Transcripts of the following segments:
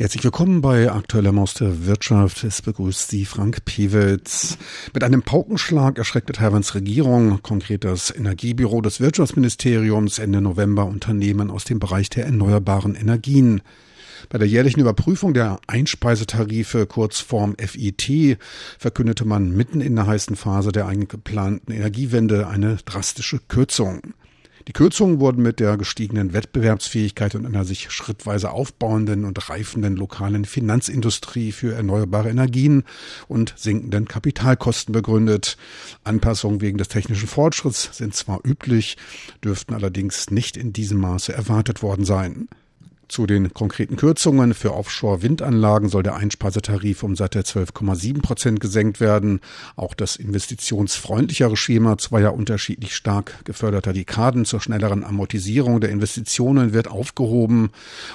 Herzlich willkommen bei Aktueller Maus der Wirtschaft. Es begrüßt Sie Frank Piewitz. Mit einem Paukenschlag erschreckte Taiwans Regierung, konkret das Energiebüro des Wirtschaftsministeriums, Ende November Unternehmen aus dem Bereich der erneuerbaren Energien. Bei der jährlichen Überprüfung der Einspeisetarife, Kurzform FIT, verkündete man mitten in der heißen Phase der eingeplanten Energiewende eine drastische Kürzung. Die Kürzungen wurden mit der gestiegenen Wettbewerbsfähigkeit und einer sich schrittweise aufbauenden und reifenden lokalen Finanzindustrie für erneuerbare Energien und sinkenden Kapitalkosten begründet. Anpassungen wegen des technischen Fortschritts sind zwar üblich, dürften allerdings nicht in diesem Maße erwartet worden sein. Zu den konkreten Kürzungen für Offshore-Windanlagen soll der Einspeisetarif um satte 12,7 Prozent gesenkt werden. Auch das investitionsfreundlichere Schema zweier unterschiedlich stark geförderter Dekaden zur schnelleren Amortisierung der Investitionen wird aufgehoben.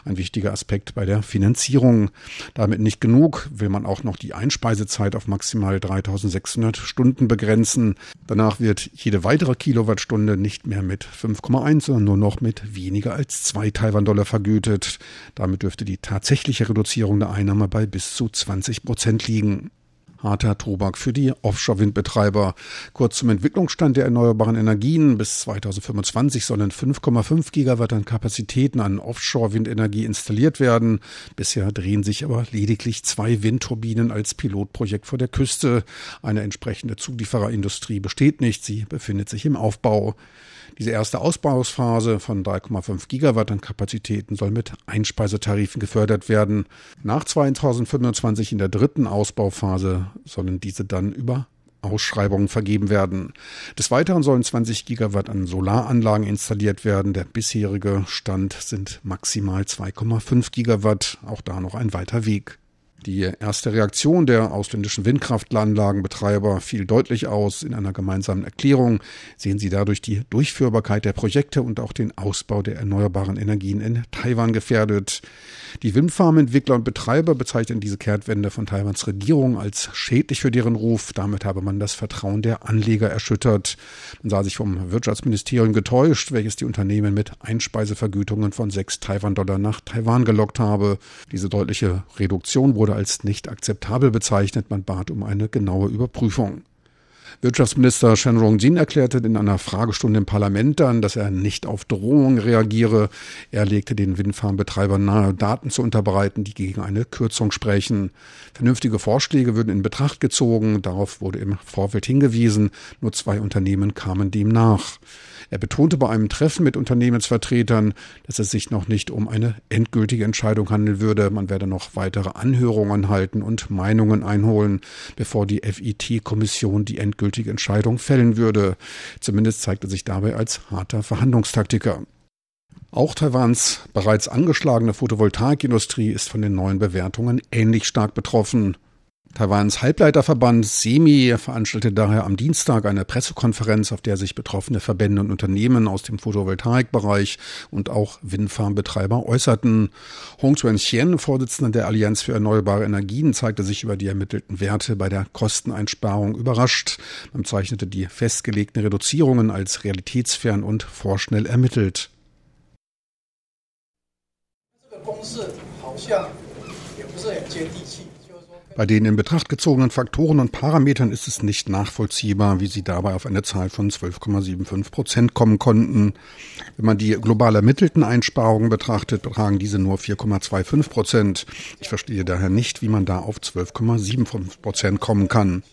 Ein wichtiger Aspekt bei der Finanzierung. Damit nicht genug, will man auch noch die Einspeisezeit auf maximal 3600 Stunden begrenzen. Danach wird jede weitere Kilowattstunde nicht mehr mit 5,1, sondern nur noch mit weniger als zwei Taiwan-Dollar vergütet. Damit dürfte die tatsächliche Reduzierung der Einnahme bei bis zu 20 Prozent liegen. Harter Tobak für die Offshore-Windbetreiber. Kurz zum Entwicklungsstand der erneuerbaren Energien. Bis 2025 sollen 5,5 Gigawatt an Kapazitäten an Offshore-Windenergie installiert werden. Bisher drehen sich aber lediglich zwei Windturbinen als Pilotprojekt vor der Küste. Eine entsprechende Zuliefererindustrie besteht nicht. Sie befindet sich im Aufbau. Diese erste Ausbauphase von 3,5 Gigawatt an Kapazitäten soll mit Einspeisetarifen gefördert werden. Nach 2025 in der dritten Ausbauphase sollen diese dann über Ausschreibungen vergeben werden. Des Weiteren sollen 20 Gigawatt an Solaranlagen installiert werden. Der bisherige Stand sind maximal 2,5 Gigawatt. Auch da noch ein weiter Weg. Die erste Reaktion der ausländischen Windkraftanlagenbetreiber fiel deutlich aus. In einer gemeinsamen Erklärung sehen sie dadurch die Durchführbarkeit der Projekte und auch den Ausbau der erneuerbaren Energien in Taiwan gefährdet. Die Windfarmentwickler und Betreiber bezeichnen diese Kehrtwende von Taiwans Regierung als schädlich für deren Ruf. Damit habe man das Vertrauen der Anleger erschüttert. Man sah sich vom Wirtschaftsministerium getäuscht, welches die Unternehmen mit Einspeisevergütungen von sechs Taiwan-Dollar nach Taiwan gelockt habe. Diese deutliche Reduktion wurde als nicht akzeptabel bezeichnet. Man bat um eine genaue Überprüfung. Wirtschaftsminister Shen Rong-jin erklärte in einer Fragestunde im Parlament dann, dass er nicht auf Drohungen reagiere. Er legte den Windfarmbetreibern nahe, Daten zu unterbreiten, die gegen eine Kürzung sprechen. Vernünftige Vorschläge würden in Betracht gezogen. Darauf wurde im Vorfeld hingewiesen. Nur zwei Unternehmen kamen dem nach. Er betonte bei einem Treffen mit Unternehmensvertretern, dass es sich noch nicht um eine endgültige Entscheidung handeln würde. Man werde noch weitere Anhörungen halten und Meinungen einholen, bevor die FIT-Kommission die endgültige Entscheidung fällen würde. Zumindest zeigte sich dabei als harter Verhandlungstaktiker. Auch Taiwans bereits angeschlagene Photovoltaikindustrie ist von den neuen Bewertungen ähnlich stark betroffen. Taiwans Halbleiterverband SEMI veranstaltete daher am Dienstag eine Pressekonferenz, auf der sich betroffene Verbände und Unternehmen aus dem Photovoltaikbereich und auch Windfarmbetreiber äußerten. Hong Chuan-Chien, Vorsitzender der Allianz für erneuerbare Energien, zeigte sich über die ermittelten Werte bei der Kosteneinsparung überrascht. Man zeichnete die festgelegten Reduzierungen als realitätsfern und vorschnell ermittelt. 这 bei den in Betracht gezogenen Faktoren und Parametern ist es nicht nachvollziehbar, wie sie dabei auf eine Zahl von 12,75 Prozent kommen konnten. Wenn man die global ermittelten Einsparungen betrachtet, betragen diese nur 4,25 Prozent. Ich verstehe daher nicht, wie man da auf 12,75 Prozent kommen kann.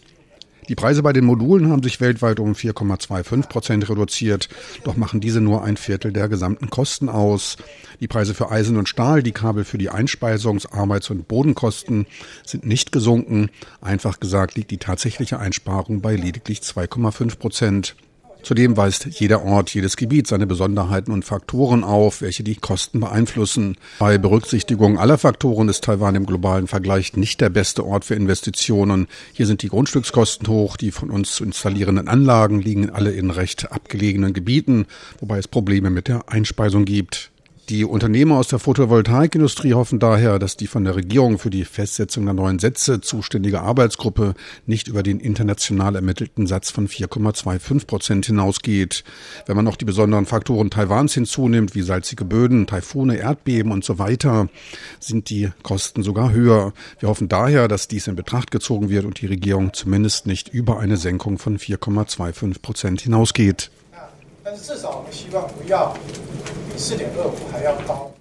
Die Preise bei den Modulen haben sich weltweit um 4,25 Prozent reduziert, doch machen diese nur ein Viertel der gesamten Kosten aus. Die Preise für Eisen und Stahl, die Kabel für die Einspeisungs-, Arbeits- und Bodenkosten sind nicht gesunken. Einfach gesagt liegt die tatsächliche Einsparung bei lediglich 2,5 Prozent. Zudem weist jeder Ort, jedes Gebiet seine Besonderheiten und Faktoren auf, welche die Kosten beeinflussen. Bei Berücksichtigung aller Faktoren ist Taiwan im globalen Vergleich nicht der beste Ort für Investitionen. Hier sind die Grundstückskosten hoch, die von uns zu installierenden Anlagen liegen alle in recht abgelegenen Gebieten, wobei es Probleme mit der Einspeisung gibt. Die Unternehmer aus der Photovoltaikindustrie hoffen daher, dass die von der Regierung für die Festsetzung der neuen Sätze zuständige Arbeitsgruppe nicht über den international ermittelten Satz von 4,25 Prozent hinausgeht. Wenn man noch die besonderen Faktoren Taiwans hinzunimmt, wie salzige Böden, Taifune, Erdbeben und so weiter, sind die Kosten sogar höher. Wir hoffen daher, dass dies in Betracht gezogen wird und die Regierung zumindest nicht über eine Senkung von 4,25 Prozent hinausgeht. 但是至少我们希望不要比四点二五还要高。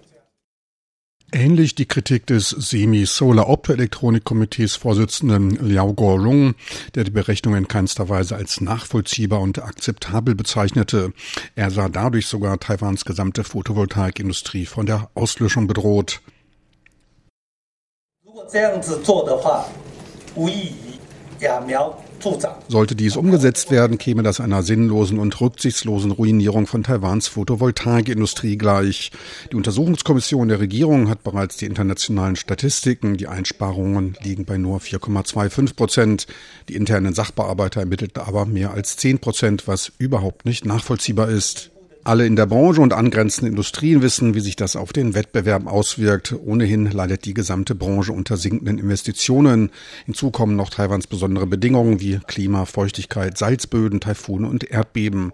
Ähnlich die Kritik des Semi-Solar Optoelektronik-Komitees Vorsitzenden Liao Guorong, der die Berechnungen in keinster Weise als nachvollziehbar und akzeptabel bezeichnete. Er sah dadurch sogar Taiwans gesamte Photovoltaikindustrie von der Auslöschung bedroht. 如 sollte dies umgesetzt werden, käme das einer sinnlosen und rücksichtslosen Ruinierung von Taiwans Photovoltaikindustrie gleich. Die Untersuchungskommission der Regierung hat bereits die internationalen Statistiken. Die Einsparungen liegen bei nur 4,25 Prozent. Die internen Sachbearbeiter ermittelten aber mehr als 10 Prozent, was überhaupt nicht nachvollziehbar ist. Alle in der Branche und angrenzenden Industrien wissen, wie sich das auf den Wettbewerb auswirkt. Ohnehin leidet die gesamte Branche unter sinkenden Investitionen. Hinzu kommen noch Taiwans besondere Bedingungen wie Klima, Feuchtigkeit, Salzböden, Taifune und Erdbeben.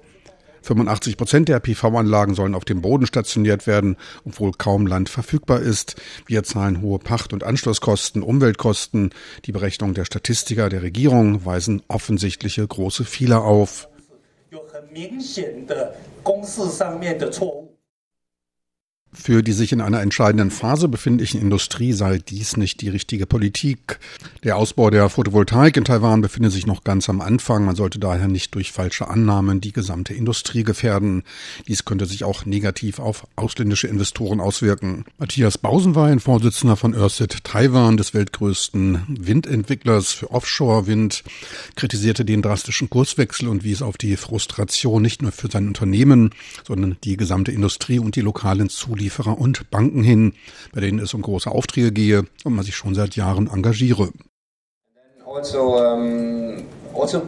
85 Prozent der PV-Anlagen sollen auf dem Boden stationiert werden, obwohl kaum Land verfügbar ist. Wir zahlen hohe Pacht- und Anschlusskosten, Umweltkosten. Die Berechnungen der Statistiker der Regierung weisen offensichtliche große Fehler auf. 明显的公式上面的错误。Für die sich in einer entscheidenden Phase befindliche Industrie sei dies nicht die richtige Politik. Der Ausbau der Photovoltaik in Taiwan befindet sich noch ganz am Anfang. Man sollte daher nicht durch falsche Annahmen die gesamte Industrie gefährden. Dies könnte sich auch negativ auf ausländische Investoren auswirken. Matthias Bausenwein, Vorsitzender von Ørsted Taiwan, des weltgrößten Windentwicklers für Offshore-Wind, kritisierte den drastischen Kurswechsel und wies auf die Frustration nicht nur für sein Unternehmen, sondern die gesamte Industrie und die lokalen Zulieferer Zulieferer und Banken hin, bei denen es um große Aufträge gehe und man sich schon seit Jahren engagiere. Also, also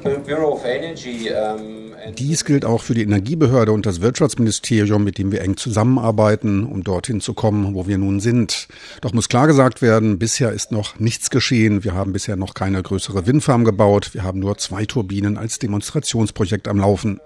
Dies gilt auch für die Energiebehörde und das Wirtschaftsministerium, mit dem wir eng zusammenarbeiten, um dorthin zu kommen, wo wir nun sind. Doch muss klar gesagt werden, bisher ist noch nichts geschehen. Wir haben bisher noch keine größere Windfarm gebaut. Wir haben nur zwei Turbinen als Demonstrationsprojekt am Laufen.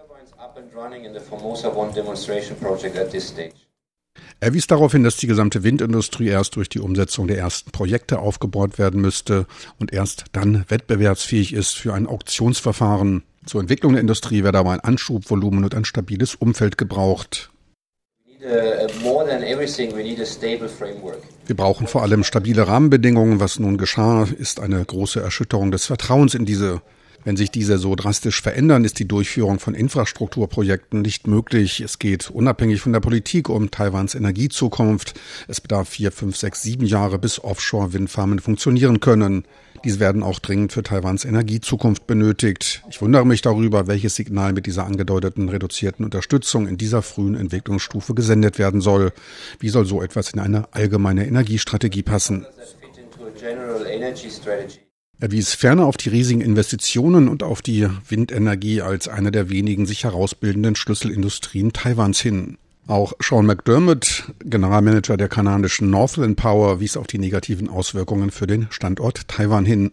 Er wies darauf hin, dass die gesamte Windindustrie erst durch die Umsetzung der ersten Projekte aufgebaut werden müsste und erst dann wettbewerbsfähig ist für ein Auktionsverfahren. Zur Entwicklung der Industrie werde aber ein Anschubvolumen und ein stabiles Umfeld gebraucht. Wir brauchen vor allem stabile Rahmenbedingungen. Was nun geschah, ist eine große Erschütterung des Vertrauens in diese wenn sich diese so drastisch verändern, ist die Durchführung von Infrastrukturprojekten nicht möglich. Es geht unabhängig von der Politik um Taiwans Energiezukunft. Es bedarf vier, fünf, sechs, sieben Jahre, bis Offshore-Windfarmen funktionieren können. Diese werden auch dringend für Taiwans Energiezukunft benötigt. Ich wundere mich darüber, welches Signal mit dieser angedeuteten reduzierten Unterstützung in dieser frühen Entwicklungsstufe gesendet werden soll. Wie soll so etwas in eine allgemeine Energiestrategie passen? Er wies ferner auf die riesigen Investitionen und auf die Windenergie als eine der wenigen sich herausbildenden Schlüsselindustrien Taiwans hin. Auch Sean McDermott, Generalmanager der kanadischen Northland Power, wies auf die negativen Auswirkungen für den Standort Taiwan hin.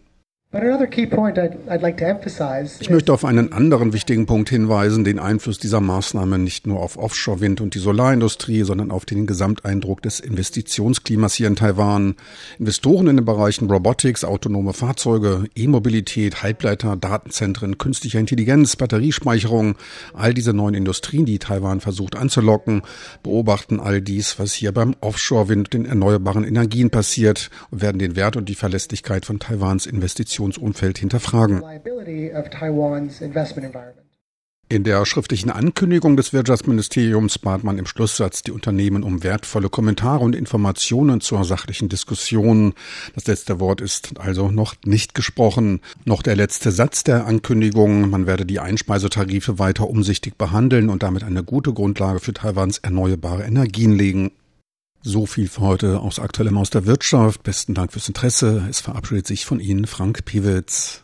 Ich möchte auf einen anderen wichtigen Punkt hinweisen, den Einfluss dieser Maßnahme nicht nur auf Offshore-Wind und die Solarindustrie, sondern auf den Gesamteindruck des Investitionsklimas hier in Taiwan. Investoren in den Bereichen Robotics, autonome Fahrzeuge, E-Mobilität, Halbleiter, Datenzentren, künstlicher Intelligenz, Batteriespeicherung, all diese neuen Industrien, die Taiwan versucht anzulocken, beobachten all dies, was hier beim Offshore-Wind und den erneuerbaren Energien passiert und werden den Wert und die Verlässlichkeit von Taiwans Investitionen Investitionsumfeld hinterfragen. In der schriftlichen Ankündigung des Wirtschaftsministeriums bat man im Schlusssatz die Unternehmen um wertvolle Kommentare und Informationen zur sachlichen Diskussion. Das letzte Wort ist also noch nicht gesprochen. Noch der letzte Satz der Ankündigung, man werde die Einspeisetarife weiter umsichtig behandeln und damit eine gute Grundlage für Taiwans erneuerbare Energien legen. So viel für heute aus Aktuellem aus der Wirtschaft. Besten Dank fürs Interesse. Es verabschiedet sich von Ihnen Frank Piewitz.